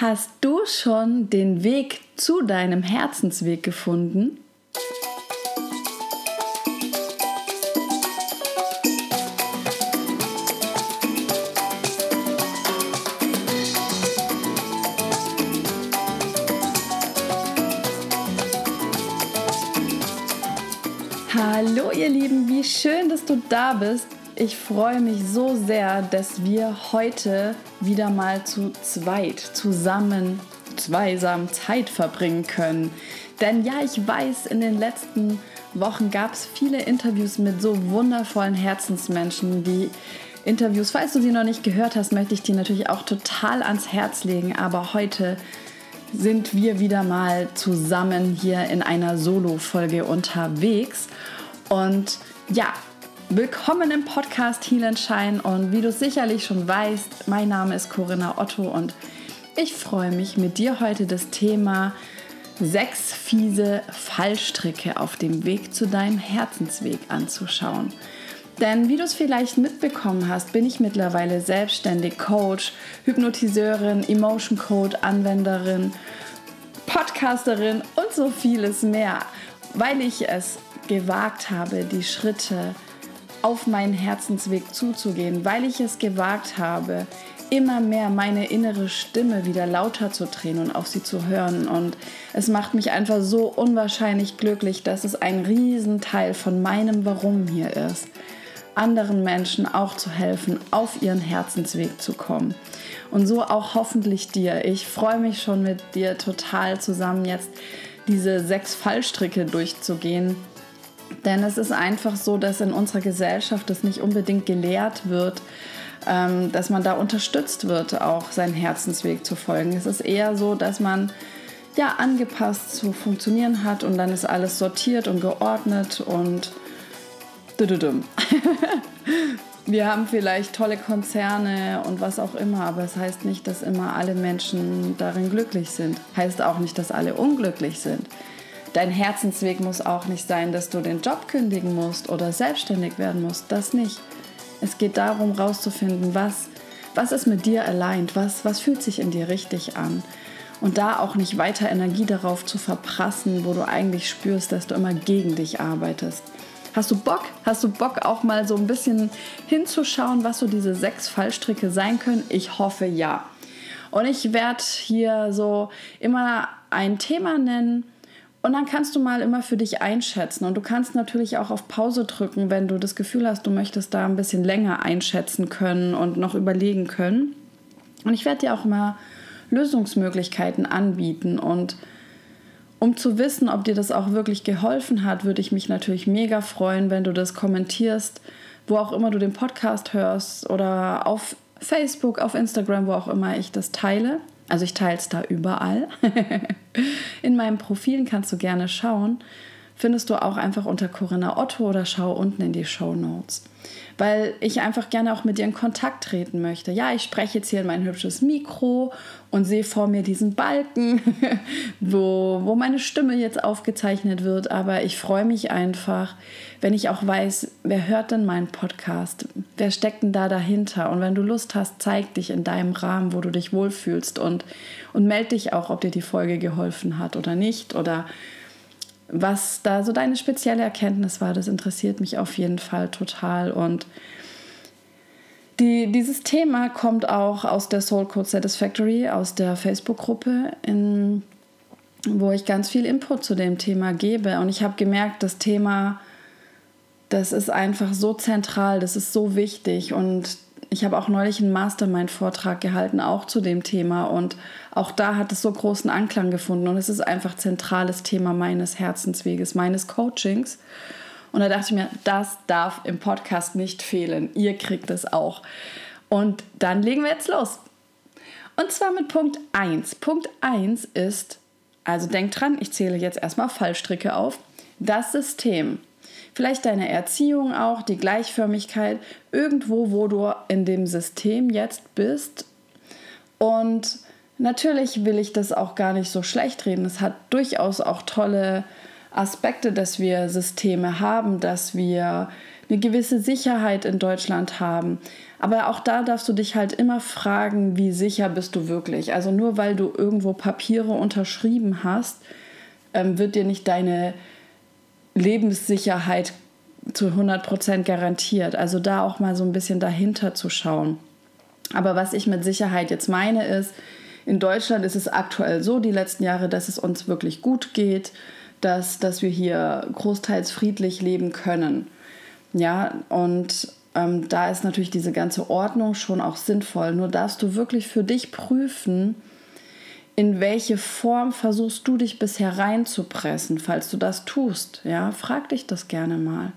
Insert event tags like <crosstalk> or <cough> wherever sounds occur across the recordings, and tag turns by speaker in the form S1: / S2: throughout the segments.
S1: Hast du schon den Weg zu deinem Herzensweg gefunden? Hallo ihr Lieben, wie schön, dass du da bist ich freue mich so sehr, dass wir heute wieder mal zu zweit zusammen, zweisam Zeit verbringen können. Denn ja, ich weiß, in den letzten Wochen gab es viele Interviews mit so wundervollen Herzensmenschen. Die Interviews, falls du sie noch nicht gehört hast, möchte ich dir natürlich auch total ans Herz legen. Aber heute sind wir wieder mal zusammen hier in einer Solo-Folge unterwegs. Und ja, Willkommen im Podcast Heal Shine und wie du sicherlich schon weißt, mein Name ist Corinna Otto und ich freue mich mit dir heute das Thema sechs fiese Fallstricke auf dem Weg zu deinem Herzensweg anzuschauen. Denn wie du es vielleicht mitbekommen hast, bin ich mittlerweile selbstständig Coach, Hypnotiseurin, Emotion Code Anwenderin, Podcasterin und so vieles mehr, weil ich es gewagt habe, die Schritte auf meinen Herzensweg zuzugehen, weil ich es gewagt habe, immer mehr meine innere Stimme wieder lauter zu drehen und auf sie zu hören. Und es macht mich einfach so unwahrscheinlich glücklich, dass es ein Riesenteil von meinem Warum hier ist, anderen Menschen auch zu helfen, auf ihren Herzensweg zu kommen. Und so auch hoffentlich dir. Ich freue mich schon mit dir total zusammen jetzt diese sechs Fallstricke durchzugehen denn es ist einfach so, dass in unserer Gesellschaft das nicht unbedingt gelehrt wird, ähm, dass man da unterstützt wird, auch seinen Herzensweg zu folgen. Es ist eher so, dass man ja angepasst zu funktionieren hat und dann ist alles sortiert und geordnet und <laughs> wir haben vielleicht tolle Konzerne und was auch immer, aber es heißt nicht, dass immer alle Menschen darin glücklich sind. Heißt auch nicht, dass alle unglücklich sind. Dein Herzensweg muss auch nicht sein, dass du den Job kündigen musst oder selbstständig werden musst. Das nicht. Es geht darum, rauszufinden, was, was ist mit dir allein, was, was fühlt sich in dir richtig an. Und da auch nicht weiter Energie darauf zu verprassen, wo du eigentlich spürst, dass du immer gegen dich arbeitest. Hast du Bock? Hast du Bock auch mal so ein bisschen hinzuschauen, was so diese sechs Fallstricke sein können? Ich hoffe ja. Und ich werde hier so immer ein Thema nennen, und dann kannst du mal immer für dich einschätzen. Und du kannst natürlich auch auf Pause drücken, wenn du das Gefühl hast, du möchtest da ein bisschen länger einschätzen können und noch überlegen können. Und ich werde dir auch immer Lösungsmöglichkeiten anbieten. Und um zu wissen, ob dir das auch wirklich geholfen hat, würde ich mich natürlich mega freuen, wenn du das kommentierst, wo auch immer du den Podcast hörst oder auf Facebook, auf Instagram, wo auch immer ich das teile. Also ich teile es da überall. <laughs> in meinen Profilen kannst du gerne schauen. Findest du auch einfach unter Corinna Otto oder schau unten in die Show Notes. Weil ich einfach gerne auch mit dir in Kontakt treten möchte. Ja, ich spreche jetzt hier in mein hübsches Mikro und sehe vor mir diesen Balken, <laughs> wo, wo meine Stimme jetzt aufgezeichnet wird, aber ich freue mich einfach, wenn ich auch weiß, wer hört denn meinen Podcast, wer steckt denn da dahinter? Und wenn du Lust hast, zeig dich in deinem Rahmen, wo du dich wohlfühlst und, und melde dich auch, ob dir die Folge geholfen hat oder nicht. Oder was da so deine spezielle Erkenntnis war, das interessiert mich auf jeden Fall total. Und die, dieses Thema kommt auch aus der Soul Code Satisfactory, aus der Facebook-Gruppe, wo ich ganz viel Input zu dem Thema gebe. Und ich habe gemerkt, das Thema, das ist einfach so zentral, das ist so wichtig. Und ich habe auch neulich einen Mastermind-Vortrag gehalten, auch zu dem Thema. Und auch da hat es so großen Anklang gefunden. Und es ist einfach zentrales Thema meines Herzensweges, meines Coachings. Und da dachte ich mir, das darf im Podcast nicht fehlen. Ihr kriegt es auch. Und dann legen wir jetzt los. Und zwar mit Punkt 1. Punkt 1 ist, also denk dran, ich zähle jetzt erstmal Fallstricke auf. Das System vielleicht deine Erziehung auch, die Gleichförmigkeit, irgendwo, wo du in dem System jetzt bist. Und natürlich will ich das auch gar nicht so schlecht reden. Es hat durchaus auch tolle Aspekte, dass wir Systeme haben, dass wir eine gewisse Sicherheit in Deutschland haben. Aber auch da darfst du dich halt immer fragen, wie sicher bist du wirklich. Also nur weil du irgendwo Papiere unterschrieben hast, ähm, wird dir nicht deine Lebenssicherheit zu 100% garantiert. Also da auch mal so ein bisschen dahinter zu schauen. Aber was ich mit Sicherheit jetzt meine ist, in Deutschland ist es aktuell so, die letzten Jahre, dass es uns wirklich gut geht, dass, dass wir hier großteils friedlich leben können. Ja, und ähm, da ist natürlich diese ganze Ordnung schon auch sinnvoll. Nur darfst du wirklich für dich prüfen, in welche Form versuchst du dich bisher reinzupressen, falls du das tust. Ja, frag dich das gerne mal.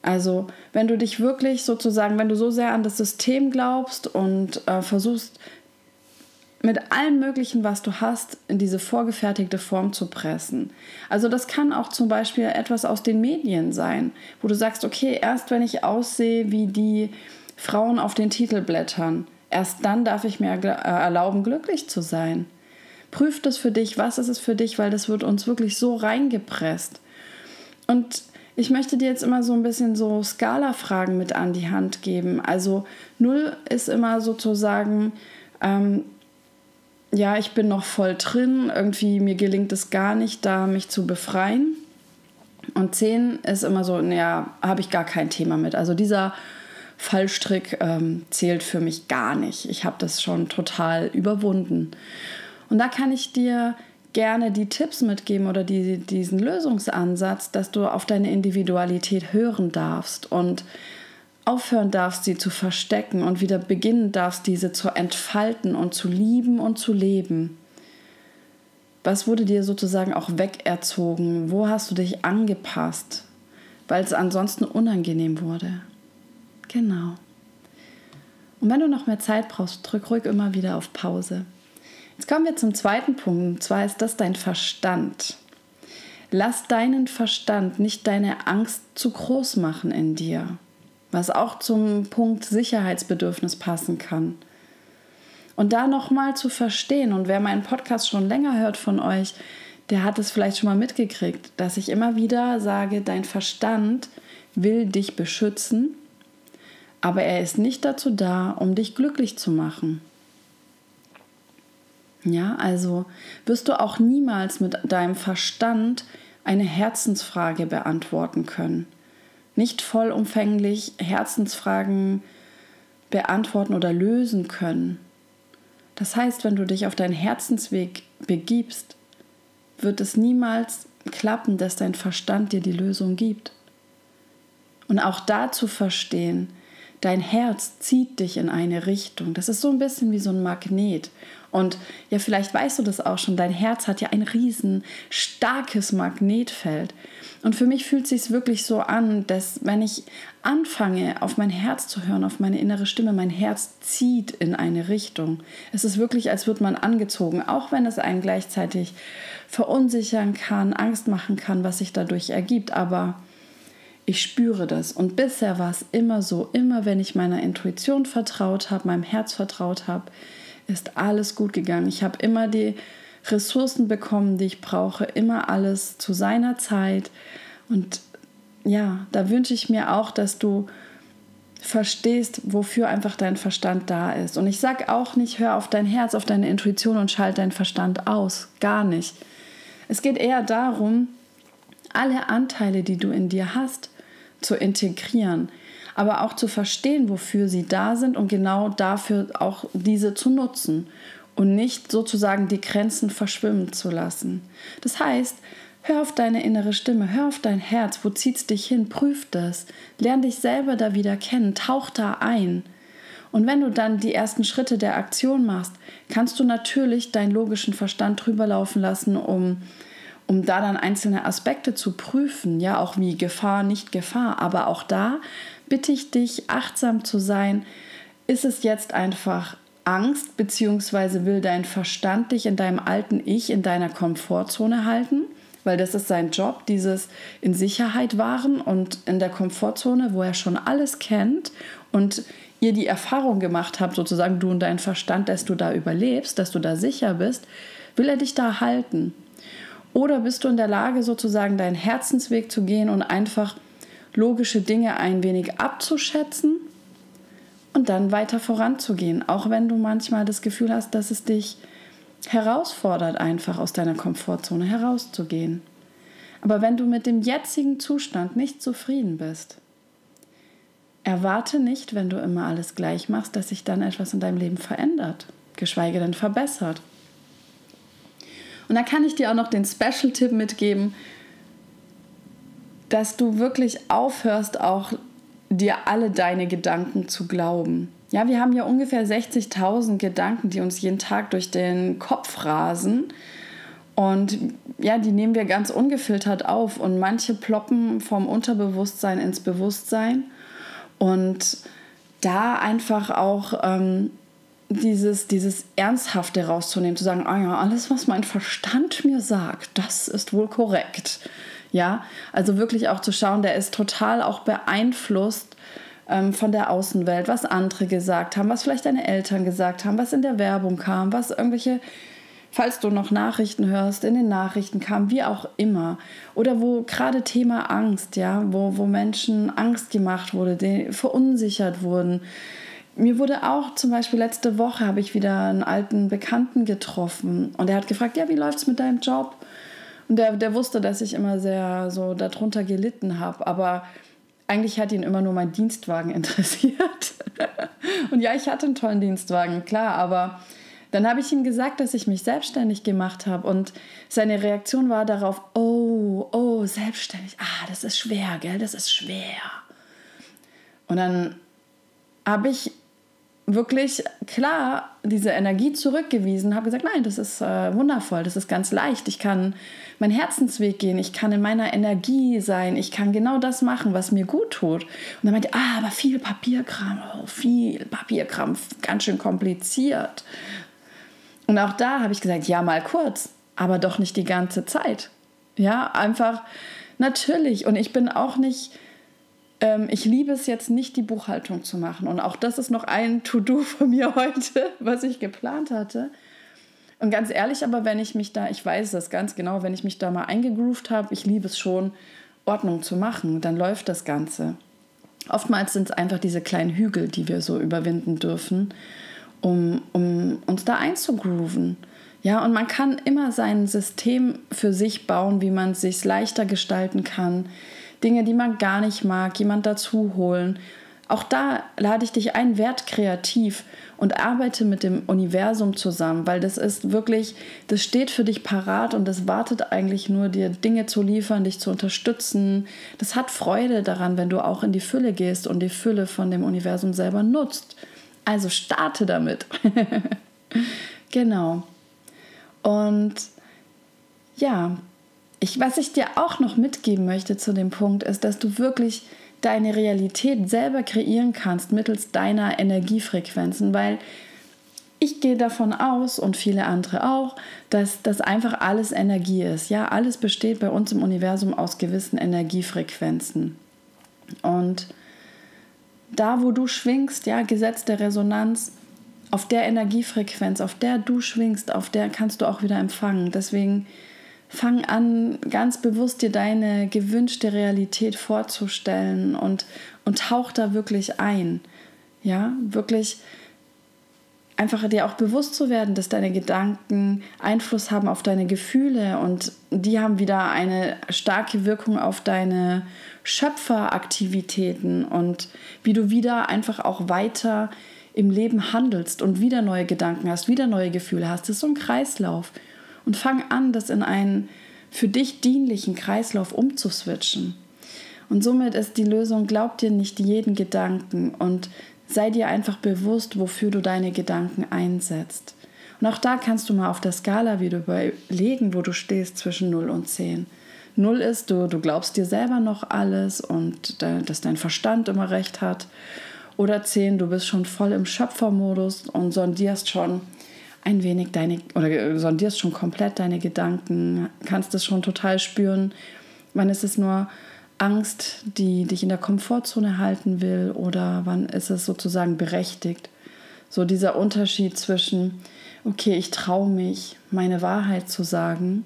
S1: Also, wenn du dich wirklich sozusagen, wenn du so sehr an das System glaubst und äh, versuchst, mit allem Möglichen, was du hast, in diese vorgefertigte Form zu pressen. Also das kann auch zum Beispiel etwas aus den Medien sein, wo du sagst, okay, erst wenn ich aussehe wie die Frauen auf den Titelblättern, erst dann darf ich mir äh, erlauben, glücklich zu sein. Prüf das für dich, was ist es für dich, weil das wird uns wirklich so reingepresst. Und ich möchte dir jetzt immer so ein bisschen so Skala-Fragen mit an die Hand geben. Also null ist immer sozusagen, ähm, ja, ich bin noch voll drin, irgendwie mir gelingt es gar nicht, da mich zu befreien. Und 10 ist immer so, naja, habe ich gar kein Thema mit. Also dieser Fallstrick ähm, zählt für mich gar nicht. Ich habe das schon total überwunden. Und da kann ich dir gerne die Tipps mitgeben oder die, diesen Lösungsansatz, dass du auf deine Individualität hören darfst und aufhören darfst, sie zu verstecken und wieder beginnen darfst, diese zu entfalten und zu lieben und zu leben. Was wurde dir sozusagen auch wegerzogen? Wo hast du dich angepasst, weil es ansonsten unangenehm wurde? Genau. Und wenn du noch mehr Zeit brauchst, drück ruhig immer wieder auf Pause. Jetzt kommen wir zum zweiten Punkt, und zwar ist das dein Verstand. Lass deinen Verstand nicht deine Angst zu groß machen in dir, was auch zum Punkt Sicherheitsbedürfnis passen kann. Und da nochmal zu verstehen, und wer meinen Podcast schon länger hört von euch, der hat es vielleicht schon mal mitgekriegt, dass ich immer wieder sage, dein Verstand will dich beschützen, aber er ist nicht dazu da, um dich glücklich zu machen. Ja, also wirst du auch niemals mit deinem Verstand eine Herzensfrage beantworten können. Nicht vollumfänglich Herzensfragen beantworten oder lösen können. Das heißt, wenn du dich auf deinen Herzensweg begibst, wird es niemals klappen, dass dein Verstand dir die Lösung gibt. Und auch da zu verstehen, dein Herz zieht dich in eine Richtung. Das ist so ein bisschen wie so ein Magnet. Und ja, vielleicht weißt du das auch schon, dein Herz hat ja ein riesen starkes Magnetfeld. Und für mich fühlt es sich wirklich so an, dass wenn ich anfange, auf mein Herz zu hören, auf meine innere Stimme, mein Herz zieht in eine Richtung. Es ist wirklich, als würde man angezogen, auch wenn es einen gleichzeitig verunsichern kann, Angst machen kann, was sich dadurch ergibt. Aber ich spüre das. Und bisher war es immer so, immer wenn ich meiner Intuition vertraut habe, meinem Herz vertraut habe, ist alles gut gegangen. Ich habe immer die Ressourcen bekommen, die ich brauche, immer alles zu seiner Zeit. Und ja, da wünsche ich mir auch, dass du verstehst, wofür einfach dein Verstand da ist. Und ich sage auch nicht, hör auf dein Herz, auf deine Intuition und schalte deinen Verstand aus. Gar nicht. Es geht eher darum, alle Anteile, die du in dir hast, zu integrieren aber auch zu verstehen, wofür sie da sind und genau dafür auch diese zu nutzen und nicht sozusagen die Grenzen verschwimmen zu lassen. Das heißt, hör auf deine innere Stimme, hör auf dein Herz, wo zieht es dich hin, prüf das, lern dich selber da wieder kennen, tauch da ein. Und wenn du dann die ersten Schritte der Aktion machst, kannst du natürlich deinen logischen Verstand drüber laufen lassen, um um da dann einzelne Aspekte zu prüfen, ja, auch wie Gefahr, nicht Gefahr, aber auch da bitte ich dich, achtsam zu sein. Ist es jetzt einfach Angst, beziehungsweise will dein Verstand dich in deinem alten Ich, in deiner Komfortzone halten? Weil das ist sein Job, dieses in Sicherheit wahren und in der Komfortzone, wo er schon alles kennt und ihr die Erfahrung gemacht habt, sozusagen du und dein Verstand, dass du da überlebst, dass du da sicher bist, will er dich da halten. Oder bist du in der Lage, sozusagen deinen Herzensweg zu gehen und einfach logische Dinge ein wenig abzuschätzen und dann weiter voranzugehen, auch wenn du manchmal das Gefühl hast, dass es dich herausfordert, einfach aus deiner Komfortzone herauszugehen. Aber wenn du mit dem jetzigen Zustand nicht zufrieden bist, erwarte nicht, wenn du immer alles gleich machst, dass sich dann etwas in deinem Leben verändert, geschweige denn verbessert. Und da kann ich dir auch noch den Special-Tipp mitgeben, dass du wirklich aufhörst, auch dir alle deine Gedanken zu glauben. Ja, wir haben ja ungefähr 60.000 Gedanken, die uns jeden Tag durch den Kopf rasen. Und ja, die nehmen wir ganz ungefiltert auf. Und manche ploppen vom Unterbewusstsein ins Bewusstsein. Und da einfach auch ähm, dieses, dieses Ernsthafte rauszunehmen, zu sagen, ah ja, alles, was mein Verstand mir sagt, das ist wohl korrekt. Ja, also wirklich auch zu schauen, der ist total auch beeinflusst ähm, von der Außenwelt, was andere gesagt haben, was vielleicht deine Eltern gesagt haben, was in der Werbung kam, was irgendwelche, falls du noch Nachrichten hörst, in den Nachrichten kam, wie auch immer. Oder wo gerade Thema Angst, ja, wo, wo Menschen Angst gemacht wurde, die verunsichert wurden. Mir wurde auch zum Beispiel letzte Woche habe ich wieder einen alten Bekannten getroffen und er hat gefragt, ja, wie läuft es mit deinem Job? Und der, der wusste, dass ich immer sehr so darunter gelitten habe, aber eigentlich hat ihn immer nur mein Dienstwagen <laughs> interessiert. und ja, ich hatte einen tollen Dienstwagen, klar, aber dann habe ich ihm gesagt, dass ich mich selbstständig gemacht habe und seine Reaktion war darauf, oh, oh, selbstständig, ah, das ist schwer, gell, das ist schwer. Und dann habe ich wirklich klar diese Energie zurückgewiesen, habe gesagt, nein, das ist äh, wundervoll, das ist ganz leicht. Ich kann meinen Herzensweg gehen, ich kann in meiner Energie sein, ich kann genau das machen, was mir gut tut. Und dann meinte, ah, aber viel Papierkram, oh, viel Papierkram, ganz schön kompliziert. Und auch da habe ich gesagt, ja, mal kurz, aber doch nicht die ganze Zeit. Ja, einfach natürlich. Und ich bin auch nicht ich liebe es jetzt nicht, die Buchhaltung zu machen. Und auch das ist noch ein To-Do von mir heute, <laughs> was ich geplant hatte. Und ganz ehrlich, aber wenn ich mich da, ich weiß das ganz genau, wenn ich mich da mal eingegroovt habe, ich liebe es schon, Ordnung zu machen, dann läuft das Ganze. Oftmals sind es einfach diese kleinen Hügel, die wir so überwinden dürfen, um, um uns da einzugrooven. Ja, und man kann immer sein System für sich bauen, wie man es sich leichter gestalten kann, Dinge, die man gar nicht mag, jemand dazu holen. Auch da lade ich dich ein, werd kreativ und arbeite mit dem Universum zusammen, weil das ist wirklich, das steht für dich parat und das wartet eigentlich nur, dir Dinge zu liefern, dich zu unterstützen. Das hat Freude daran, wenn du auch in die Fülle gehst und die Fülle von dem Universum selber nutzt. Also starte damit. <laughs> genau. Und ja, ich, was ich dir auch noch mitgeben möchte zu dem Punkt ist, dass du wirklich deine Realität selber kreieren kannst mittels deiner Energiefrequenzen, weil ich gehe davon aus und viele andere auch, dass das einfach alles Energie ist. Ja, alles besteht bei uns im Universum aus gewissen Energiefrequenzen. Und da, wo du schwingst, ja, Gesetz der Resonanz, auf der Energiefrequenz, auf der du schwingst, auf der kannst du auch wieder empfangen. Deswegen fang an, ganz bewusst dir deine gewünschte Realität vorzustellen und, und tauch da wirklich ein. Ja, wirklich einfach dir auch bewusst zu werden, dass deine Gedanken Einfluss haben auf deine Gefühle und die haben wieder eine starke Wirkung auf deine Schöpferaktivitäten und wie du wieder einfach auch weiter im Leben handelst und wieder neue Gedanken hast, wieder neue Gefühle hast. Das ist so ein Kreislauf und fang an, das in einen für dich dienlichen Kreislauf umzuswitchen. Und somit ist die Lösung, glaub dir nicht jeden Gedanken und sei dir einfach bewusst, wofür du deine Gedanken einsetzt. Und auch da kannst du mal auf der Skala wieder überlegen, wo du stehst zwischen 0 und 10. 0 ist, du, du glaubst dir selber noch alles und dass dein Verstand immer recht hat. Oder 10, du bist schon voll im Schöpfermodus und sondierst schon, ein wenig deine, oder sondierst schon komplett deine Gedanken, kannst es schon total spüren. Wann ist es nur Angst, die dich in der Komfortzone halten will, oder wann ist es sozusagen berechtigt? So dieser Unterschied zwischen, okay, ich traue mich, meine Wahrheit zu sagen,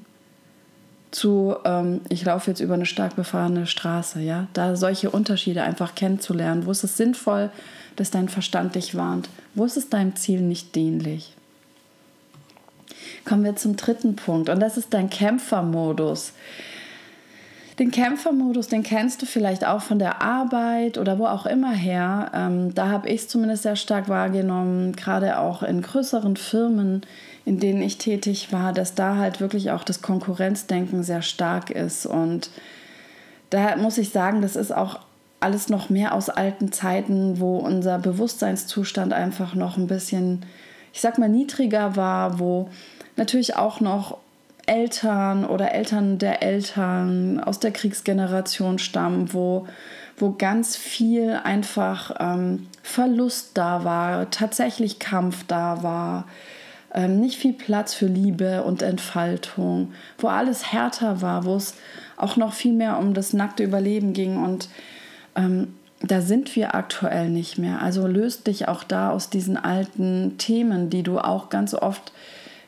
S1: zu, ähm, ich laufe jetzt über eine stark befahrene Straße, ja, da solche Unterschiede einfach kennenzulernen. Wo ist es sinnvoll, dass dein Verstand dich warnt? Wo ist es deinem Ziel nicht dienlich? Kommen wir zum dritten Punkt und das ist dein Kämpfermodus. Den Kämpfermodus, den kennst du vielleicht auch von der Arbeit oder wo auch immer her. Ähm, da habe ich es zumindest sehr stark wahrgenommen, gerade auch in größeren Firmen, in denen ich tätig war, dass da halt wirklich auch das Konkurrenzdenken sehr stark ist. Und da muss ich sagen, das ist auch alles noch mehr aus alten Zeiten, wo unser Bewusstseinszustand einfach noch ein bisschen, ich sag mal, niedriger war, wo natürlich auch noch Eltern oder Eltern der Eltern aus der Kriegsgeneration stammen, wo, wo ganz viel einfach ähm, Verlust da war, tatsächlich Kampf da war, ähm, nicht viel Platz für Liebe und Entfaltung, wo alles härter war, wo es auch noch viel mehr um das nackte Überleben ging und ähm, da sind wir aktuell nicht mehr. Also löst dich auch da aus diesen alten Themen, die du auch ganz oft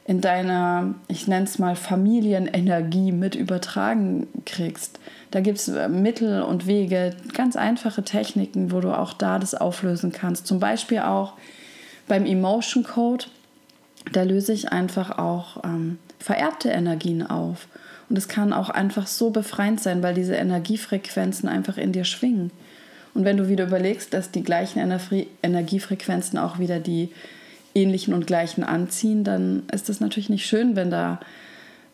S1: in deiner, ich nenne es mal, Familienenergie mit übertragen kriegst. Da gibt es äh, Mittel und Wege, ganz einfache Techniken, wo du auch da das auflösen kannst. Zum Beispiel auch beim Emotion Code, da löse ich einfach auch ähm, vererbte Energien auf. Und es kann auch einfach so befreiend sein, weil diese Energiefrequenzen einfach in dir schwingen. Und wenn du wieder überlegst, dass die gleichen Energiefrequenzen auch wieder die ähnlichen und gleichen anziehen, dann ist es natürlich nicht schön, wenn da,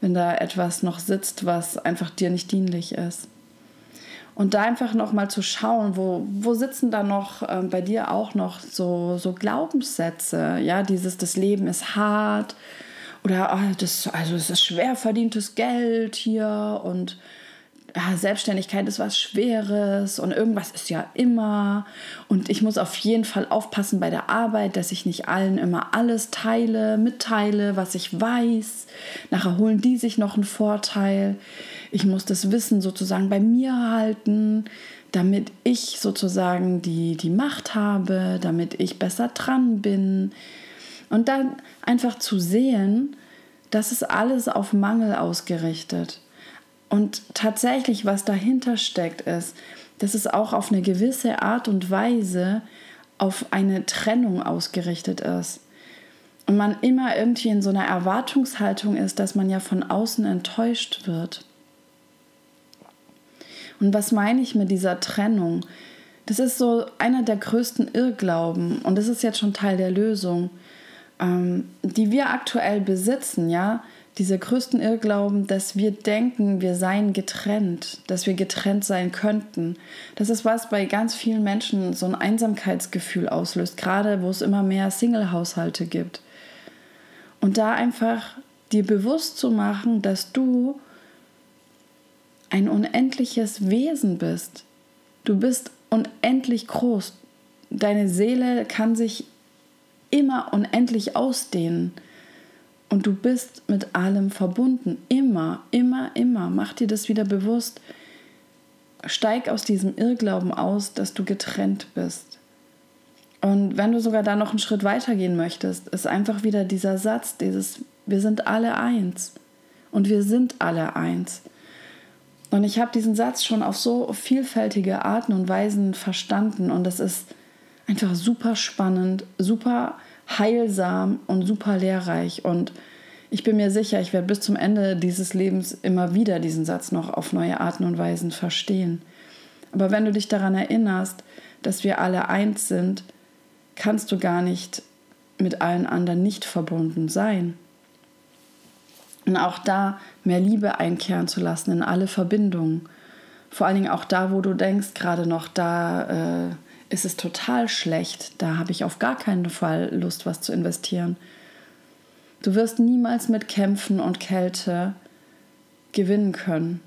S1: wenn da etwas noch sitzt, was einfach dir nicht dienlich ist. Und da einfach noch mal zu schauen, wo, wo sitzen da noch äh, bei dir auch noch so, so Glaubenssätze, ja, dieses, das Leben ist hart oder oh, das, also es ist schwer verdientes Geld hier und ja, Selbstständigkeit ist was Schweres und irgendwas ist ja immer. Und ich muss auf jeden Fall aufpassen bei der Arbeit, dass ich nicht allen immer alles teile, mitteile, was ich weiß. Nachher holen die sich noch einen Vorteil. Ich muss das Wissen sozusagen bei mir halten, damit ich sozusagen die, die Macht habe, damit ich besser dran bin. Und dann einfach zu sehen, das ist alles auf Mangel ausgerichtet. Und tatsächlich, was dahinter steckt, ist, dass es auch auf eine gewisse Art und Weise auf eine Trennung ausgerichtet ist. Und man immer irgendwie in so einer Erwartungshaltung ist, dass man ja von außen enttäuscht wird. Und was meine ich mit dieser Trennung? Das ist so einer der größten Irrglauben und das ist jetzt schon Teil der Lösung, ähm, die wir aktuell besitzen, ja, diese größten Irrglauben, dass wir denken, wir seien getrennt, dass wir getrennt sein könnten. Das ist was bei ganz vielen Menschen so ein Einsamkeitsgefühl auslöst, gerade wo es immer mehr Single-Haushalte gibt. Und da einfach dir bewusst zu machen, dass du ein unendliches Wesen bist. Du bist unendlich groß. Deine Seele kann sich immer unendlich ausdehnen. Und du bist mit allem verbunden. Immer, immer, immer. Mach dir das wieder bewusst. Steig aus diesem Irrglauben aus, dass du getrennt bist. Und wenn du sogar da noch einen Schritt weiter gehen möchtest, ist einfach wieder dieser Satz, dieses Wir sind alle eins. Und wir sind alle eins. Und ich habe diesen Satz schon auf so vielfältige Arten und Weisen verstanden. Und das ist einfach super spannend, super heilsam und super lehrreich. Und ich bin mir sicher, ich werde bis zum Ende dieses Lebens immer wieder diesen Satz noch auf neue Arten und Weisen verstehen. Aber wenn du dich daran erinnerst, dass wir alle eins sind, kannst du gar nicht mit allen anderen nicht verbunden sein. Und auch da mehr Liebe einkehren zu lassen in alle Verbindungen. Vor allen Dingen auch da, wo du denkst, gerade noch, da äh, ist es total schlecht, da habe ich auf gar keinen Fall Lust, was zu investieren. Du wirst niemals mit Kämpfen und Kälte gewinnen können.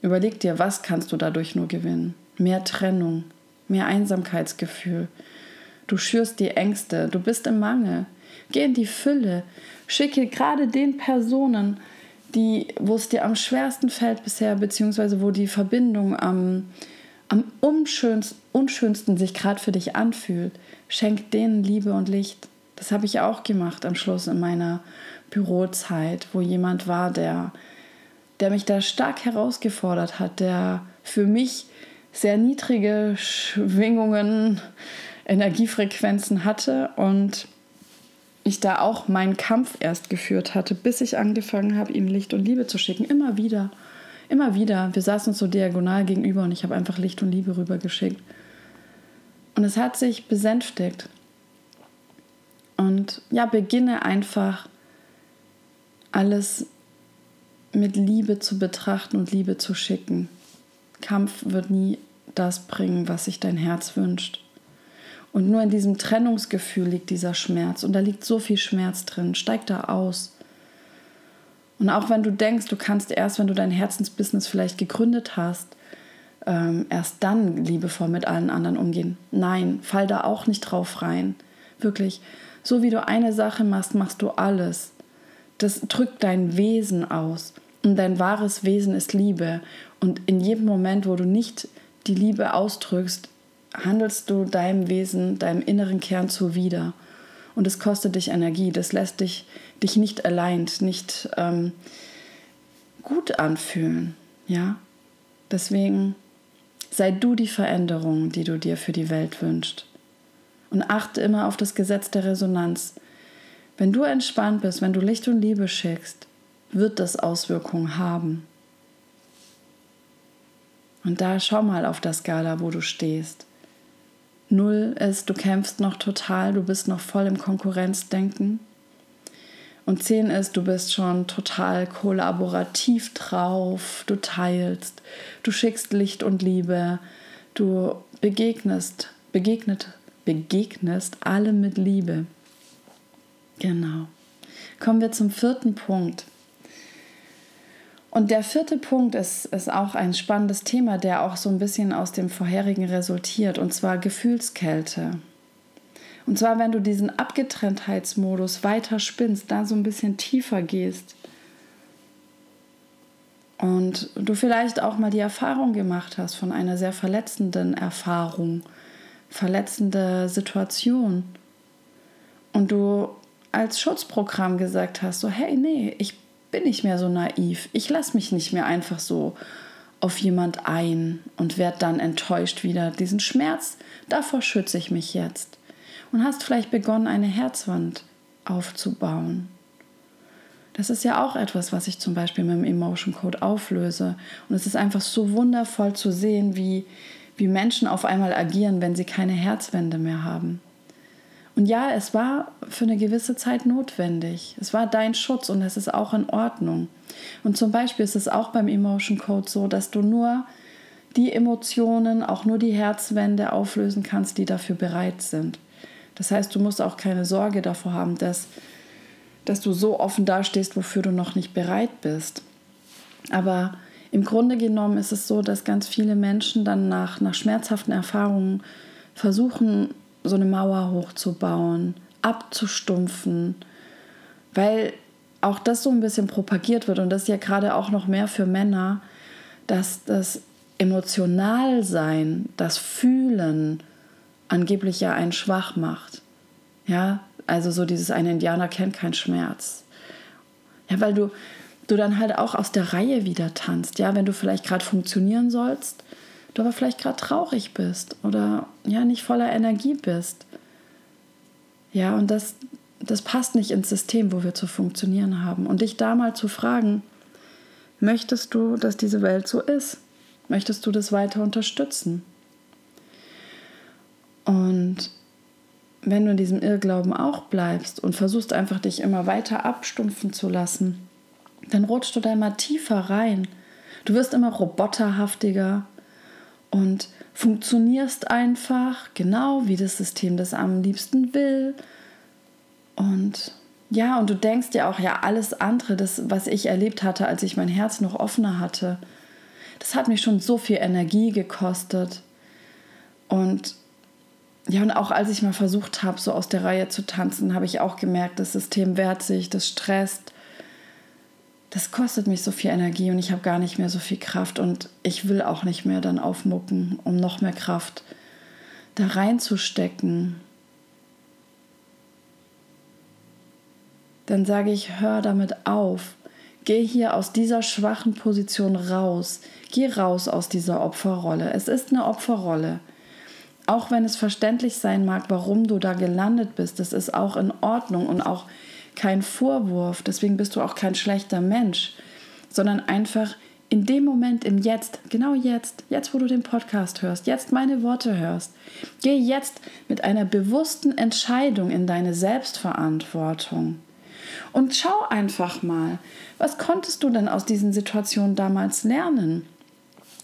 S1: Überleg dir, was kannst du dadurch nur gewinnen? Mehr Trennung, mehr Einsamkeitsgefühl. Du schürst die Ängste, du bist im Mangel. Geh in die Fülle. Schicke gerade den Personen, die, wo es dir am schwersten fällt bisher, beziehungsweise wo die Verbindung am, am unschönsten, unschönsten sich gerade für dich anfühlt, schenk denen Liebe und Licht. Das habe ich auch gemacht am Schluss in meiner Bürozeit, wo jemand war, der, der mich da stark herausgefordert hat, der für mich sehr niedrige Schwingungen, Energiefrequenzen hatte und ich da auch meinen Kampf erst geführt hatte, bis ich angefangen habe, ihm Licht und Liebe zu schicken. Immer wieder, immer wieder. Wir saßen uns so diagonal gegenüber und ich habe einfach Licht und Liebe rübergeschickt. Und es hat sich besänftigt. Und ja, beginne einfach alles mit Liebe zu betrachten und Liebe zu schicken. Kampf wird nie das bringen, was sich dein Herz wünscht. Und nur in diesem Trennungsgefühl liegt dieser Schmerz. Und da liegt so viel Schmerz drin. Steig da aus. Und auch wenn du denkst, du kannst erst, wenn du dein Herzensbusiness vielleicht gegründet hast, ähm, erst dann liebevoll mit allen anderen umgehen. Nein, fall da auch nicht drauf rein. Wirklich, so wie du eine Sache machst, machst du alles. Das drückt dein Wesen aus. Und dein wahres Wesen ist Liebe. Und in jedem Moment, wo du nicht die Liebe ausdrückst, handelst du deinem Wesen, deinem inneren Kern zuwider. Und es kostet dich Energie, das lässt dich, dich nicht allein, nicht ähm, gut anfühlen. Ja? Deswegen sei du die Veränderung, die du dir für die Welt wünschst. Und achte immer auf das Gesetz der Resonanz. Wenn du entspannt bist, wenn du Licht und Liebe schickst, wird das Auswirkungen haben. Und da schau mal auf der Skala, wo du stehst. Null ist, du kämpfst noch total, du bist noch voll im Konkurrenzdenken. Und zehn ist, du bist schon total kollaborativ drauf, du teilst, du schickst Licht und Liebe, du begegnest, begegnet, begegnest alle mit Liebe. Genau. Kommen wir zum vierten Punkt. Und der vierte Punkt ist, ist auch ein spannendes Thema, der auch so ein bisschen aus dem vorherigen resultiert, und zwar Gefühlskälte. Und zwar, wenn du diesen Abgetrenntheitsmodus weiter spinnst, da so ein bisschen tiefer gehst und du vielleicht auch mal die Erfahrung gemacht hast von einer sehr verletzenden Erfahrung, verletzende Situation und du als Schutzprogramm gesagt hast, so hey, nee, ich bin nicht mehr so naiv. Ich lasse mich nicht mehr einfach so auf jemand ein und werde dann enttäuscht wieder. Diesen Schmerz, davor schütze ich mich jetzt. Und hast vielleicht begonnen, eine Herzwand aufzubauen. Das ist ja auch etwas, was ich zum Beispiel mit dem Emotion Code auflöse. Und es ist einfach so wundervoll zu sehen, wie, wie Menschen auf einmal agieren, wenn sie keine Herzwände mehr haben. Und ja, es war für eine gewisse Zeit notwendig. Es war dein Schutz und es ist auch in Ordnung. Und zum Beispiel ist es auch beim Emotion Code so, dass du nur die Emotionen, auch nur die Herzwände auflösen kannst, die dafür bereit sind. Das heißt, du musst auch keine Sorge davor haben, dass, dass du so offen dastehst, wofür du noch nicht bereit bist. Aber im Grunde genommen ist es so, dass ganz viele Menschen dann nach, nach schmerzhaften Erfahrungen versuchen, so eine Mauer hochzubauen, abzustumpfen, weil auch das so ein bisschen propagiert wird und das ist ja gerade auch noch mehr für Männer, dass das Emotionalsein, das Fühlen angeblich ja einen schwach macht. Ja, also so dieses eine Indianer kennt keinen Schmerz. Ja, weil du du dann halt auch aus der Reihe wieder tanzt, ja, wenn du vielleicht gerade funktionieren sollst, du aber vielleicht gerade traurig bist oder ja nicht voller Energie bist. Ja, und das, das passt nicht ins System, wo wir zu funktionieren haben. Und dich da mal zu fragen, möchtest du, dass diese Welt so ist? Möchtest du das weiter unterstützen? Und wenn du in diesem Irrglauben auch bleibst und versuchst einfach dich immer weiter abstumpfen zu lassen, dann rutschst du da immer tiefer rein. Du wirst immer roboterhaftiger, und funktionierst einfach genau wie das System das am liebsten will. Und ja, und du denkst dir auch, ja, alles andere, das, was ich erlebt hatte, als ich mein Herz noch offener hatte, das hat mich schon so viel Energie gekostet. Und ja, und auch als ich mal versucht habe, so aus der Reihe zu tanzen, habe ich auch gemerkt, das System wehrt sich, das stresst das kostet mich so viel Energie und ich habe gar nicht mehr so viel Kraft und ich will auch nicht mehr dann aufmucken, um noch mehr Kraft da reinzustecken. Dann sage ich, hör damit auf. Geh hier aus dieser schwachen Position raus. Geh raus aus dieser Opferrolle. Es ist eine Opferrolle. Auch wenn es verständlich sein mag, warum du da gelandet bist, das ist auch in Ordnung und auch kein Vorwurf. Deswegen bist du auch kein schlechter Mensch, sondern einfach in dem Moment, im Jetzt, genau jetzt, jetzt, wo du den Podcast hörst, jetzt meine Worte hörst, geh jetzt mit einer bewussten Entscheidung in deine Selbstverantwortung. Und schau einfach mal, was konntest du denn aus diesen Situationen damals lernen?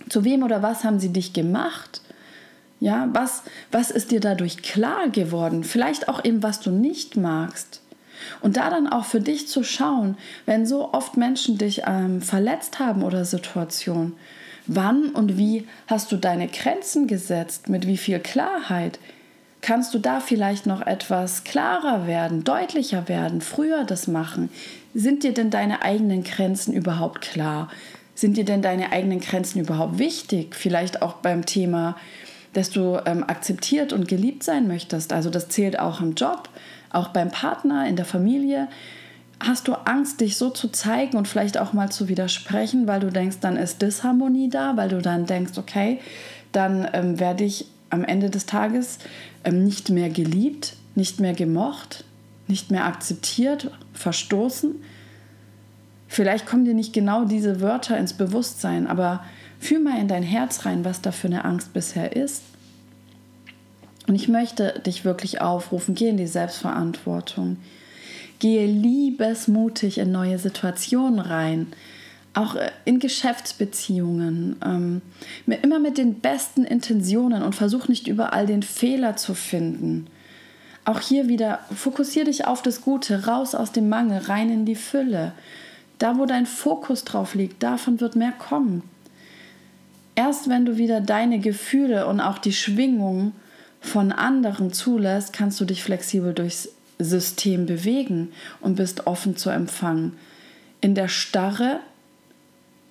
S1: Zu wem oder was haben sie dich gemacht? Ja, was, was ist dir dadurch klar geworden? Vielleicht auch eben, was du nicht magst. Und da dann auch für dich zu schauen, wenn so oft Menschen dich ähm, verletzt haben oder Situationen, wann und wie hast du deine Grenzen gesetzt, mit wie viel Klarheit? Kannst du da vielleicht noch etwas klarer werden, deutlicher werden, früher das machen? Sind dir denn deine eigenen Grenzen überhaupt klar? Sind dir denn deine eigenen Grenzen überhaupt wichtig? Vielleicht auch beim Thema, dass du ähm, akzeptiert und geliebt sein möchtest. Also das zählt auch im Job auch beim Partner, in der Familie, hast du Angst, dich so zu zeigen und vielleicht auch mal zu widersprechen, weil du denkst, dann ist Disharmonie da, weil du dann denkst, okay, dann ähm, werde ich am Ende des Tages ähm, nicht mehr geliebt, nicht mehr gemocht, nicht mehr akzeptiert, verstoßen. Vielleicht kommen dir nicht genau diese Wörter ins Bewusstsein, aber fühl mal in dein Herz rein, was da für eine Angst bisher ist. Und ich möchte dich wirklich aufrufen, geh in die Selbstverantwortung. Gehe liebesmutig in neue Situationen rein, auch äh, in Geschäftsbeziehungen, ähm, immer mit den besten Intentionen und versuch nicht überall den Fehler zu finden. Auch hier wieder, fokussiere dich auf das Gute, raus aus dem Mangel, rein in die Fülle. Da, wo dein Fokus drauf liegt, davon wird mehr kommen. Erst wenn du wieder deine Gefühle und auch die Schwingung von anderen zulässt, kannst du dich flexibel durchs System bewegen und bist offen zu empfangen. In der Starre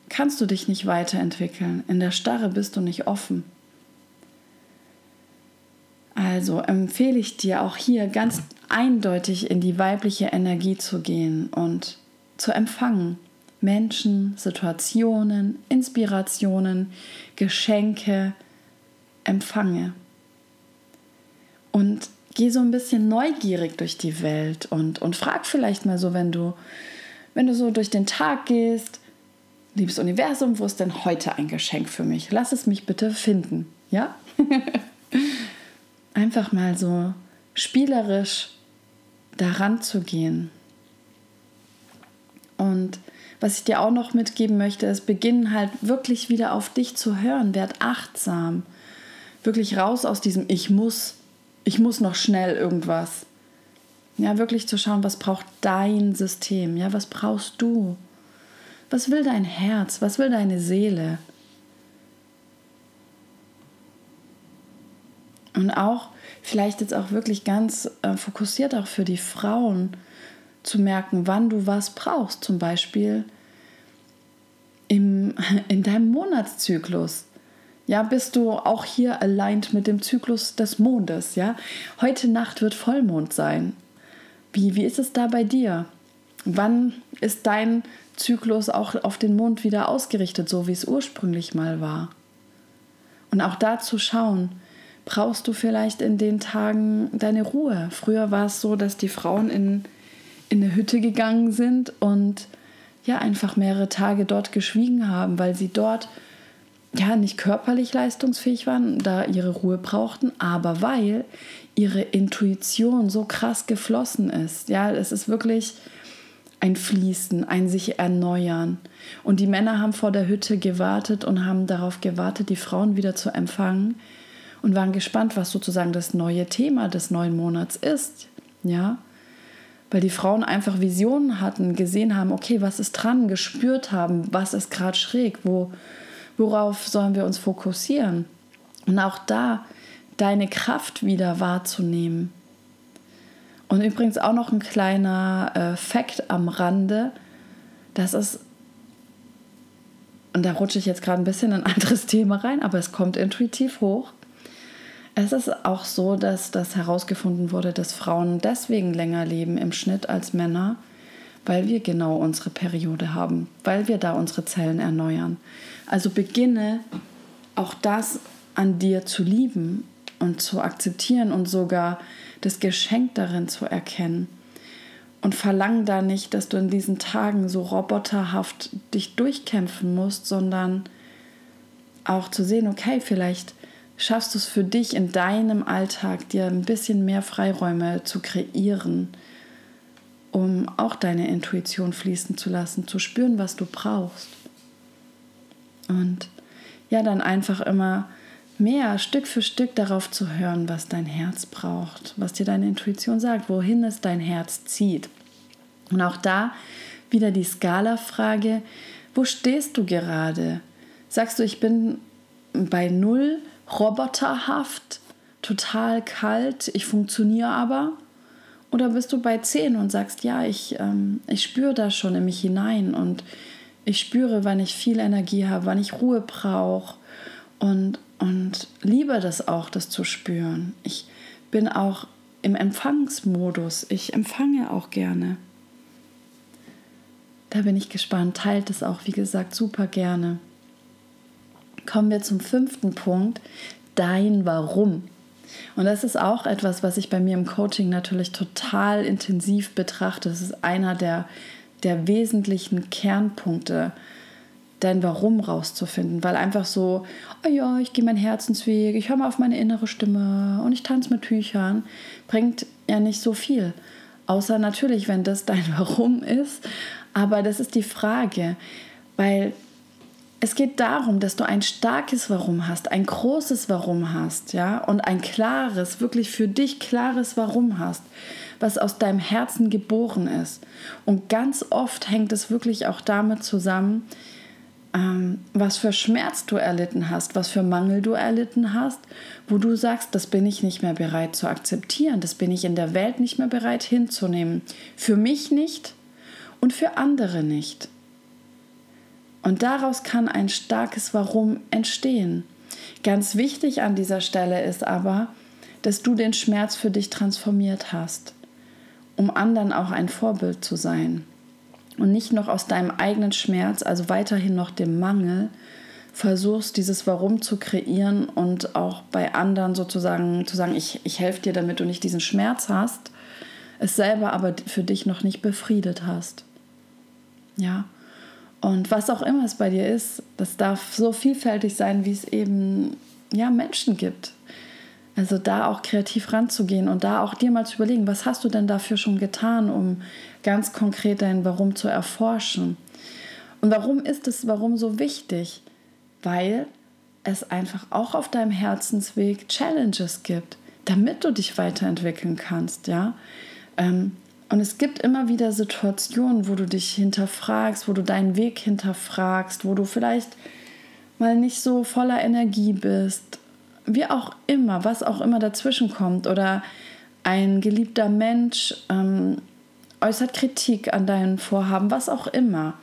S1: kannst du dich nicht weiterentwickeln. In der Starre bist du nicht offen. Also empfehle ich dir auch hier ganz eindeutig in die weibliche Energie zu gehen und zu empfangen. Menschen, Situationen, Inspirationen, Geschenke, empfange und geh so ein bisschen neugierig durch die Welt und, und frag vielleicht mal so, wenn du, wenn du so durch den Tag gehst, liebes Universum, wo ist denn heute ein Geschenk für mich? Lass es mich bitte finden, ja? <laughs> Einfach mal so spielerisch daran zu gehen. Und was ich dir auch noch mitgeben möchte, ist, beginnen halt wirklich wieder auf dich zu hören. Werd achtsam. Wirklich raus aus diesem Ich muss, ich muss noch schnell irgendwas. Ja, wirklich zu schauen, was braucht dein System? Ja, was brauchst du? Was will dein Herz? Was will deine Seele? Und auch vielleicht jetzt auch wirklich ganz äh, fokussiert auch für die Frauen zu merken, wann du was brauchst. Zum Beispiel im, <laughs> in deinem Monatszyklus. Ja, bist du auch hier aligned mit dem Zyklus des Mondes? Ja, heute Nacht wird Vollmond sein. Wie, wie ist es da bei dir? Wann ist dein Zyklus auch auf den Mond wieder ausgerichtet, so wie es ursprünglich mal war? Und auch da zu schauen, brauchst du vielleicht in den Tagen deine Ruhe? Früher war es so, dass die Frauen in, in eine Hütte gegangen sind und ja, einfach mehrere Tage dort geschwiegen haben, weil sie dort ja nicht körperlich leistungsfähig waren, da ihre Ruhe brauchten, aber weil ihre Intuition so krass geflossen ist. Ja, es ist wirklich ein Fließen, ein sich erneuern. Und die Männer haben vor der Hütte gewartet und haben darauf gewartet, die Frauen wieder zu empfangen und waren gespannt, was sozusagen das neue Thema des neuen Monats ist. Ja, weil die Frauen einfach Visionen hatten, gesehen haben, okay, was ist dran, gespürt haben, was ist gerade schräg, wo worauf sollen wir uns fokussieren? Und auch da deine Kraft wieder wahrzunehmen. Und übrigens auch noch ein kleiner äh, Fakt am Rande, das ist, und da rutsche ich jetzt gerade ein bisschen in ein anderes Thema rein, aber es kommt intuitiv hoch. Es ist auch so, dass das herausgefunden wurde, dass Frauen deswegen länger leben im Schnitt als Männer, weil wir genau unsere Periode haben, weil wir da unsere Zellen erneuern. Also beginne auch das an dir zu lieben und zu akzeptieren und sogar das Geschenk darin zu erkennen. Und verlang da nicht, dass du in diesen Tagen so roboterhaft dich durchkämpfen musst, sondern auch zu sehen, okay, vielleicht schaffst du es für dich in deinem Alltag, dir ein bisschen mehr Freiräume zu kreieren, um auch deine Intuition fließen zu lassen, zu spüren, was du brauchst. Und ja, dann einfach immer mehr Stück für Stück darauf zu hören, was dein Herz braucht, was dir deine Intuition sagt, wohin es dein Herz zieht. Und auch da wieder die Skala-Frage, wo stehst du gerade? Sagst du, ich bin bei null, roboterhaft, total kalt, ich funktioniere aber? Oder bist du bei 10 und sagst, ja, ich, ähm, ich spüre das schon in mich hinein und ich spüre, wann ich viel Energie habe, wann ich Ruhe brauche und, und liebe das auch, das zu spüren. Ich bin auch im Empfangsmodus. Ich empfange auch gerne. Da bin ich gespannt. Teilt es auch, wie gesagt, super gerne. Kommen wir zum fünften Punkt. Dein Warum. Und das ist auch etwas, was ich bei mir im Coaching natürlich total intensiv betrachte. Das ist einer der, der wesentlichen Kernpunkte dein Warum rauszufinden, weil einfach so, oh ja, ich gehe meinen Herzensweg, ich höre mal auf meine innere Stimme und ich tanze mit Tüchern, bringt ja nicht so viel. Außer natürlich, wenn das dein <laughs> Warum ist. Aber das ist die Frage, weil es geht darum, dass du ein starkes Warum hast, ein großes Warum hast, ja, und ein klares, wirklich für dich klares Warum hast, was aus deinem Herzen geboren ist. Und ganz oft hängt es wirklich auch damit zusammen, ähm, was für Schmerz du erlitten hast, was für Mangel du erlitten hast, wo du sagst, das bin ich nicht mehr bereit zu akzeptieren, das bin ich in der Welt nicht mehr bereit hinzunehmen. Für mich nicht und für andere nicht. Und daraus kann ein starkes Warum entstehen. Ganz wichtig an dieser Stelle ist aber, dass du den Schmerz für dich transformiert hast, um anderen auch ein Vorbild zu sein und nicht noch aus deinem eigenen Schmerz, also weiterhin noch dem Mangel, versuchst, dieses Warum zu kreieren und auch bei anderen sozusagen zu sagen, ich, ich helfe dir, damit du nicht diesen Schmerz hast, es selber aber für dich noch nicht befriedet hast. Ja. Und was auch immer es bei dir ist, das darf so vielfältig sein, wie es eben ja, Menschen gibt. Also da auch kreativ ranzugehen und da auch dir mal zu überlegen, was hast du denn dafür schon getan, um ganz konkret dein Warum zu erforschen. Und warum ist es Warum so wichtig? Weil es einfach auch auf deinem Herzensweg Challenges gibt, damit du dich weiterentwickeln kannst, ja. Ähm, und es gibt immer wieder Situationen, wo du dich hinterfragst, wo du deinen Weg hinterfragst, wo du vielleicht mal nicht so voller Energie bist wie auch immer, was auch immer dazwischen kommt oder ein geliebter Mensch ähm, äußert Kritik an deinen Vorhaben, was auch immer.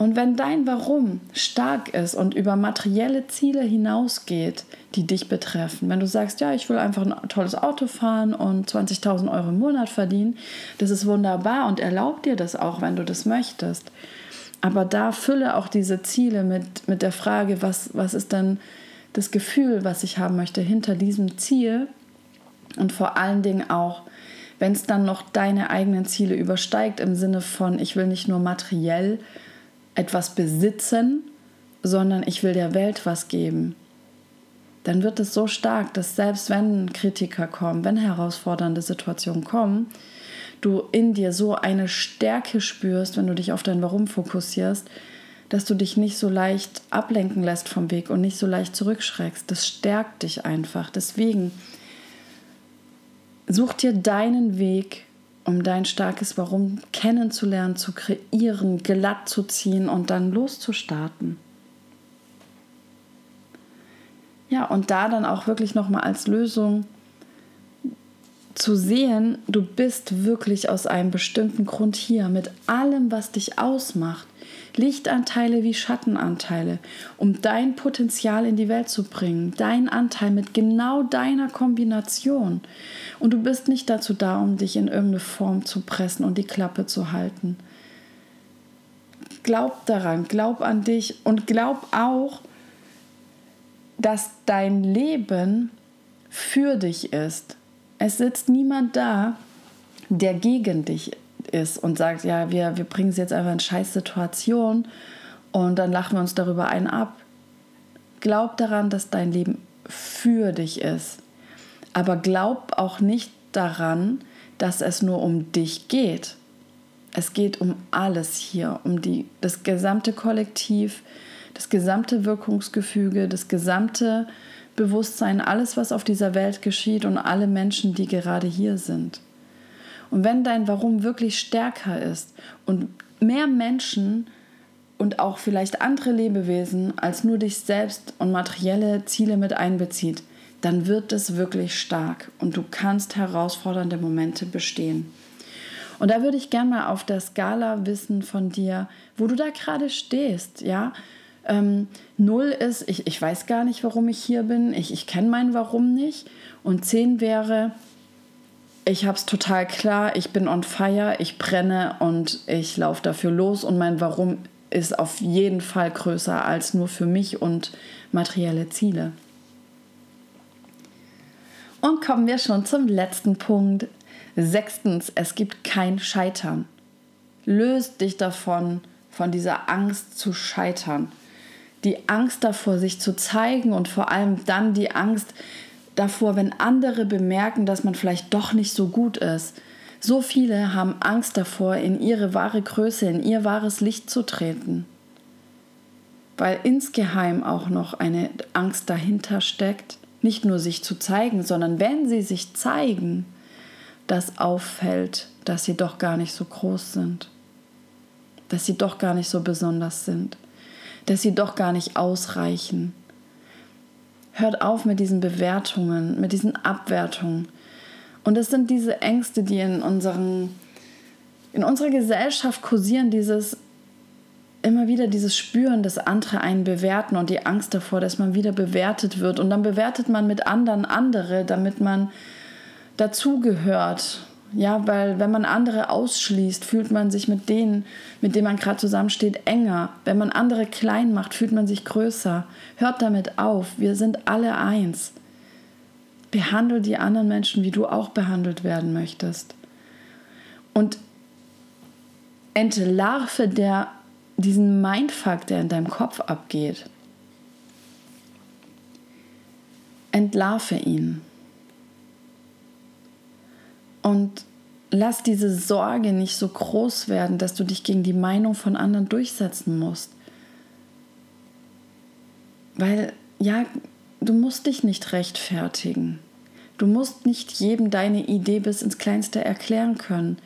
S1: Und wenn dein Warum stark ist und über materielle Ziele hinausgeht, die dich betreffen, wenn du sagst, ja, ich will einfach ein tolles Auto fahren und 20.000 Euro im Monat verdienen, das ist wunderbar und erlaub dir das auch, wenn du das möchtest. Aber da fülle auch diese Ziele mit, mit der Frage, was, was ist denn das Gefühl, was ich haben möchte hinter diesem Ziel und vor allen Dingen auch, wenn es dann noch deine eigenen Ziele übersteigt im Sinne von, ich will nicht nur materiell etwas besitzen, sondern ich will der Welt was geben, dann wird es so stark, dass selbst wenn Kritiker kommen, wenn herausfordernde Situationen kommen, du in dir so eine Stärke spürst, wenn du dich auf dein Warum fokussierst, dass du dich nicht so leicht ablenken lässt vom Weg und nicht so leicht zurückschreckst. Das stärkt dich einfach. Deswegen such dir deinen Weg, um dein starkes Warum kennenzulernen, zu kreieren, glatt zu ziehen und dann loszustarten. Ja, und da dann auch wirklich nochmal als Lösung zu sehen, du bist wirklich aus einem bestimmten Grund hier, mit allem, was dich ausmacht. Lichtanteile wie Schattenanteile, um dein Potenzial in die Welt zu bringen, dein Anteil mit genau deiner Kombination. Und du bist nicht dazu da, um dich in irgendeine Form zu pressen und die Klappe zu halten. Glaub daran, glaub an dich und glaub auch, dass dein Leben für dich ist. Es sitzt niemand da, der gegen dich ist und sagt, ja, wir, wir bringen es jetzt einfach in scheiß Situation und dann lachen wir uns darüber ein ab. Glaub daran, dass dein Leben für dich ist. Aber glaub auch nicht daran, dass es nur um dich geht. Es geht um alles hier, um die, das gesamte Kollektiv, das gesamte Wirkungsgefüge, das gesamte Bewusstsein, alles, was auf dieser Welt geschieht und alle Menschen, die gerade hier sind. Und wenn dein Warum wirklich stärker ist und mehr Menschen und auch vielleicht andere Lebewesen als nur dich selbst und materielle Ziele mit einbezieht, dann wird es wirklich stark und du kannst herausfordernde Momente bestehen. Und da würde ich gerne mal auf der Skala wissen von dir, wo du da gerade stehst, ja. Ähm, Null ist, ich, ich weiß gar nicht, warum ich hier bin, ich, ich kenne mein Warum nicht. Und zehn wäre, ich habe es total klar, ich bin on fire, ich brenne und ich laufe dafür los und mein Warum ist auf jeden Fall größer als nur für mich und materielle Ziele. Und kommen wir schon zum letzten Punkt. Sechstens, es gibt kein Scheitern. Löst dich davon, von dieser Angst zu scheitern. Die Angst davor, sich zu zeigen und vor allem dann die Angst, davor, wenn andere bemerken, dass man vielleicht doch nicht so gut ist. So viele haben Angst davor, in ihre wahre Größe, in ihr wahres Licht zu treten. Weil insgeheim auch noch eine Angst dahinter steckt, nicht nur sich zu zeigen, sondern wenn sie sich zeigen, dass auffällt, dass sie doch gar nicht so groß sind, dass sie doch gar nicht so besonders sind, dass sie doch gar nicht ausreichen, Hört auf mit diesen Bewertungen, mit diesen Abwertungen. Und es sind diese Ängste, die in, unseren, in unserer Gesellschaft kursieren, dieses immer wieder dieses Spüren, dass andere einen bewerten und die Angst davor, dass man wieder bewertet wird. Und dann bewertet man mit anderen andere, damit man dazugehört. Ja, weil wenn man andere ausschließt, fühlt man sich mit denen, mit denen man gerade zusammensteht, enger. Wenn man andere klein macht, fühlt man sich größer. Hört damit auf. Wir sind alle eins. Behandle die anderen Menschen, wie du auch behandelt werden möchtest. Und entlarve der, diesen Mindfuck, der in deinem Kopf abgeht. Entlarve ihn. Und lass diese Sorge nicht so groß werden, dass du dich gegen die Meinung von anderen durchsetzen musst. Weil, ja, du musst dich nicht rechtfertigen. Du musst nicht jedem deine Idee bis ins Kleinste erklären können.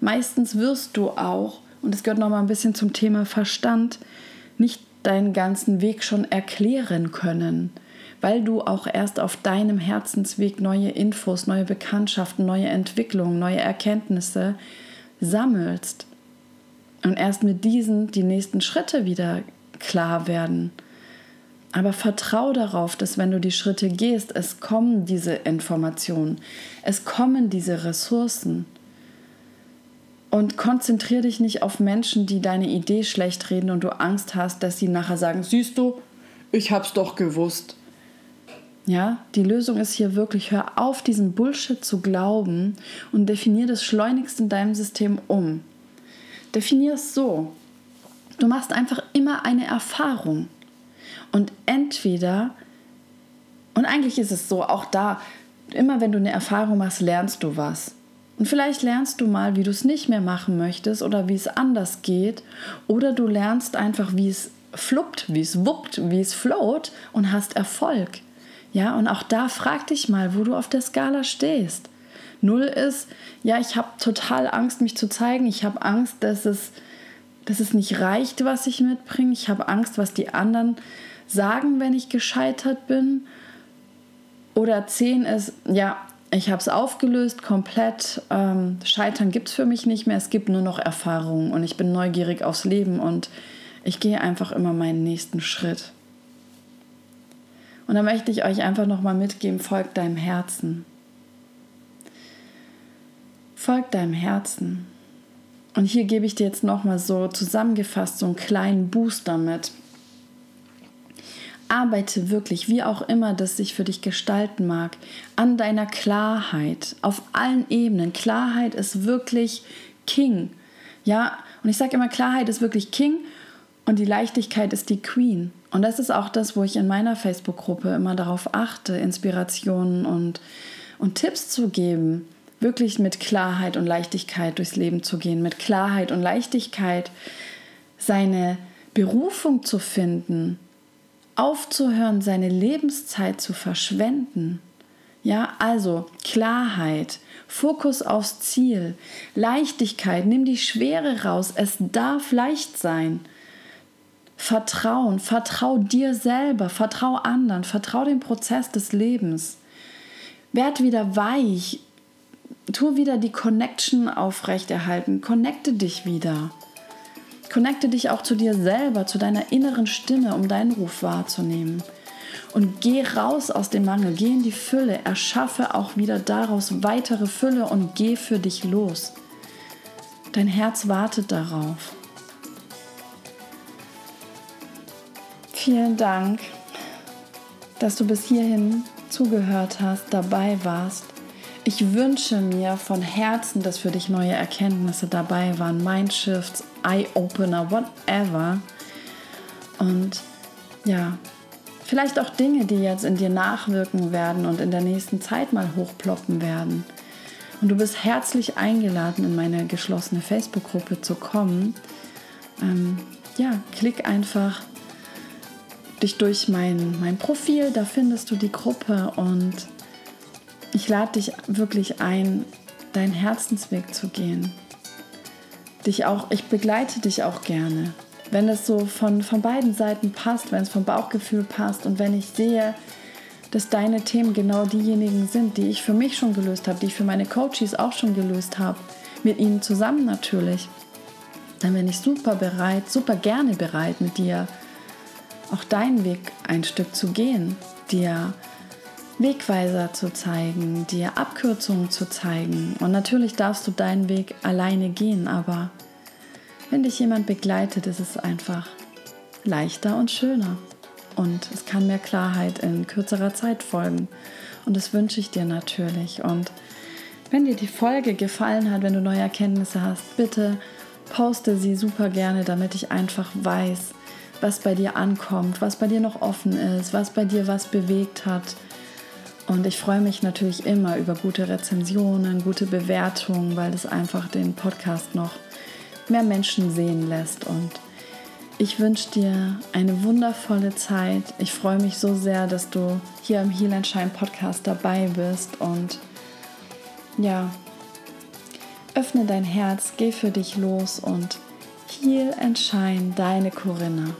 S1: Meistens wirst du auch, und es gehört noch mal ein bisschen zum Thema Verstand, nicht deinen ganzen Weg schon erklären können weil du auch erst auf deinem Herzensweg neue Infos, neue Bekanntschaften, neue Entwicklungen, neue Erkenntnisse sammelst. Und erst mit diesen die nächsten Schritte wieder klar werden. Aber vertrau darauf, dass wenn du die Schritte gehst, es kommen diese Informationen, es kommen diese Ressourcen. Und konzentriere dich nicht auf Menschen, die deine Idee schlecht reden und du Angst hast, dass sie nachher sagen, siehst du, ich hab's doch gewusst. Ja, die Lösung ist hier wirklich, hör auf, diesen Bullshit zu glauben und definier das schleunigst in deinem System um. Definier es so. Du machst einfach immer eine Erfahrung. Und entweder, und eigentlich ist es so, auch da, immer wenn du eine Erfahrung machst, lernst du was. Und vielleicht lernst du mal, wie du es nicht mehr machen möchtest oder wie es anders geht. Oder du lernst einfach, wie es fluppt, wie es wuppt, wie es float und hast Erfolg. Ja, und auch da frag dich mal, wo du auf der Skala stehst. Null ist, ja, ich habe total Angst, mich zu zeigen. Ich habe Angst, dass es, dass es nicht reicht, was ich mitbringe. Ich habe Angst, was die anderen sagen, wenn ich gescheitert bin. Oder zehn ist, ja, ich habe es aufgelöst komplett. Ähm, Scheitern gibt es für mich nicht mehr. Es gibt nur noch Erfahrungen und ich bin neugierig aufs Leben und ich gehe einfach immer meinen nächsten Schritt. Und da möchte ich euch einfach nochmal mitgeben, folgt deinem Herzen. Folg deinem Herzen. Und hier gebe ich dir jetzt nochmal so zusammengefasst so einen kleinen Booster mit. Arbeite wirklich, wie auch immer das sich für dich gestalten mag, an deiner Klarheit auf allen Ebenen. Klarheit ist wirklich King. Ja, und ich sage immer, Klarheit ist wirklich King und die Leichtigkeit ist die Queen. Und das ist auch das, wo ich in meiner Facebook-Gruppe immer darauf achte, Inspirationen und, und Tipps zu geben, wirklich mit Klarheit und Leichtigkeit durchs Leben zu gehen, mit Klarheit und Leichtigkeit seine Berufung zu finden, aufzuhören, seine Lebenszeit zu verschwenden. Ja, also Klarheit, Fokus aufs Ziel, Leichtigkeit, nimm die Schwere raus, es darf leicht sein. Vertrauen, vertrau dir selber, vertrau anderen, vertrau dem Prozess des Lebens. Werd wieder weich, tu wieder die Connection aufrechterhalten, connecte dich wieder. Connecte dich auch zu dir selber, zu deiner inneren Stimme, um deinen Ruf wahrzunehmen. Und geh raus aus dem Mangel, geh in die Fülle, erschaffe auch wieder daraus weitere Fülle und geh für dich los. Dein Herz wartet darauf. Vielen Dank, dass du bis hierhin zugehört hast, dabei warst. Ich wünsche mir von Herzen, dass für dich neue Erkenntnisse dabei waren, Mindshifts, Eye-Opener, whatever. Und ja, vielleicht auch Dinge, die jetzt in dir nachwirken werden und in der nächsten Zeit mal hochploppen werden. Und du bist herzlich eingeladen, in meine geschlossene Facebook-Gruppe zu kommen. Ähm, ja, klick einfach dich durch mein, mein Profil, da findest du die Gruppe und ich lade dich wirklich ein, deinen Herzensweg zu gehen. Dich auch, ich begleite dich auch gerne. Wenn es so von, von beiden Seiten passt, wenn es vom Bauchgefühl passt und wenn ich sehe, dass deine Themen genau diejenigen sind, die ich für mich schon gelöst habe, die ich für meine Coaches auch schon gelöst habe, mit ihnen zusammen natürlich, dann bin ich super bereit, super gerne bereit, mit dir auch deinen Weg ein Stück zu gehen, dir Wegweiser zu zeigen, dir Abkürzungen zu zeigen. Und natürlich darfst du deinen Weg alleine gehen, aber wenn dich jemand begleitet, ist es einfach leichter und schöner. Und es kann mehr Klarheit in kürzerer Zeit folgen. Und das wünsche ich dir natürlich. Und wenn dir die Folge gefallen hat, wenn du neue Erkenntnisse hast, bitte poste sie super gerne, damit ich einfach weiß, was bei dir ankommt, was bei dir noch offen ist, was bei dir was bewegt hat und ich freue mich natürlich immer über gute Rezensionen, gute Bewertungen, weil es einfach den Podcast noch mehr Menschen sehen lässt. Und ich wünsche dir eine wundervolle Zeit. Ich freue mich so sehr, dass du hier im Heal and Shine Podcast dabei bist. Und ja, öffne dein Herz, geh für dich los und Heal and Shine, deine Corinna.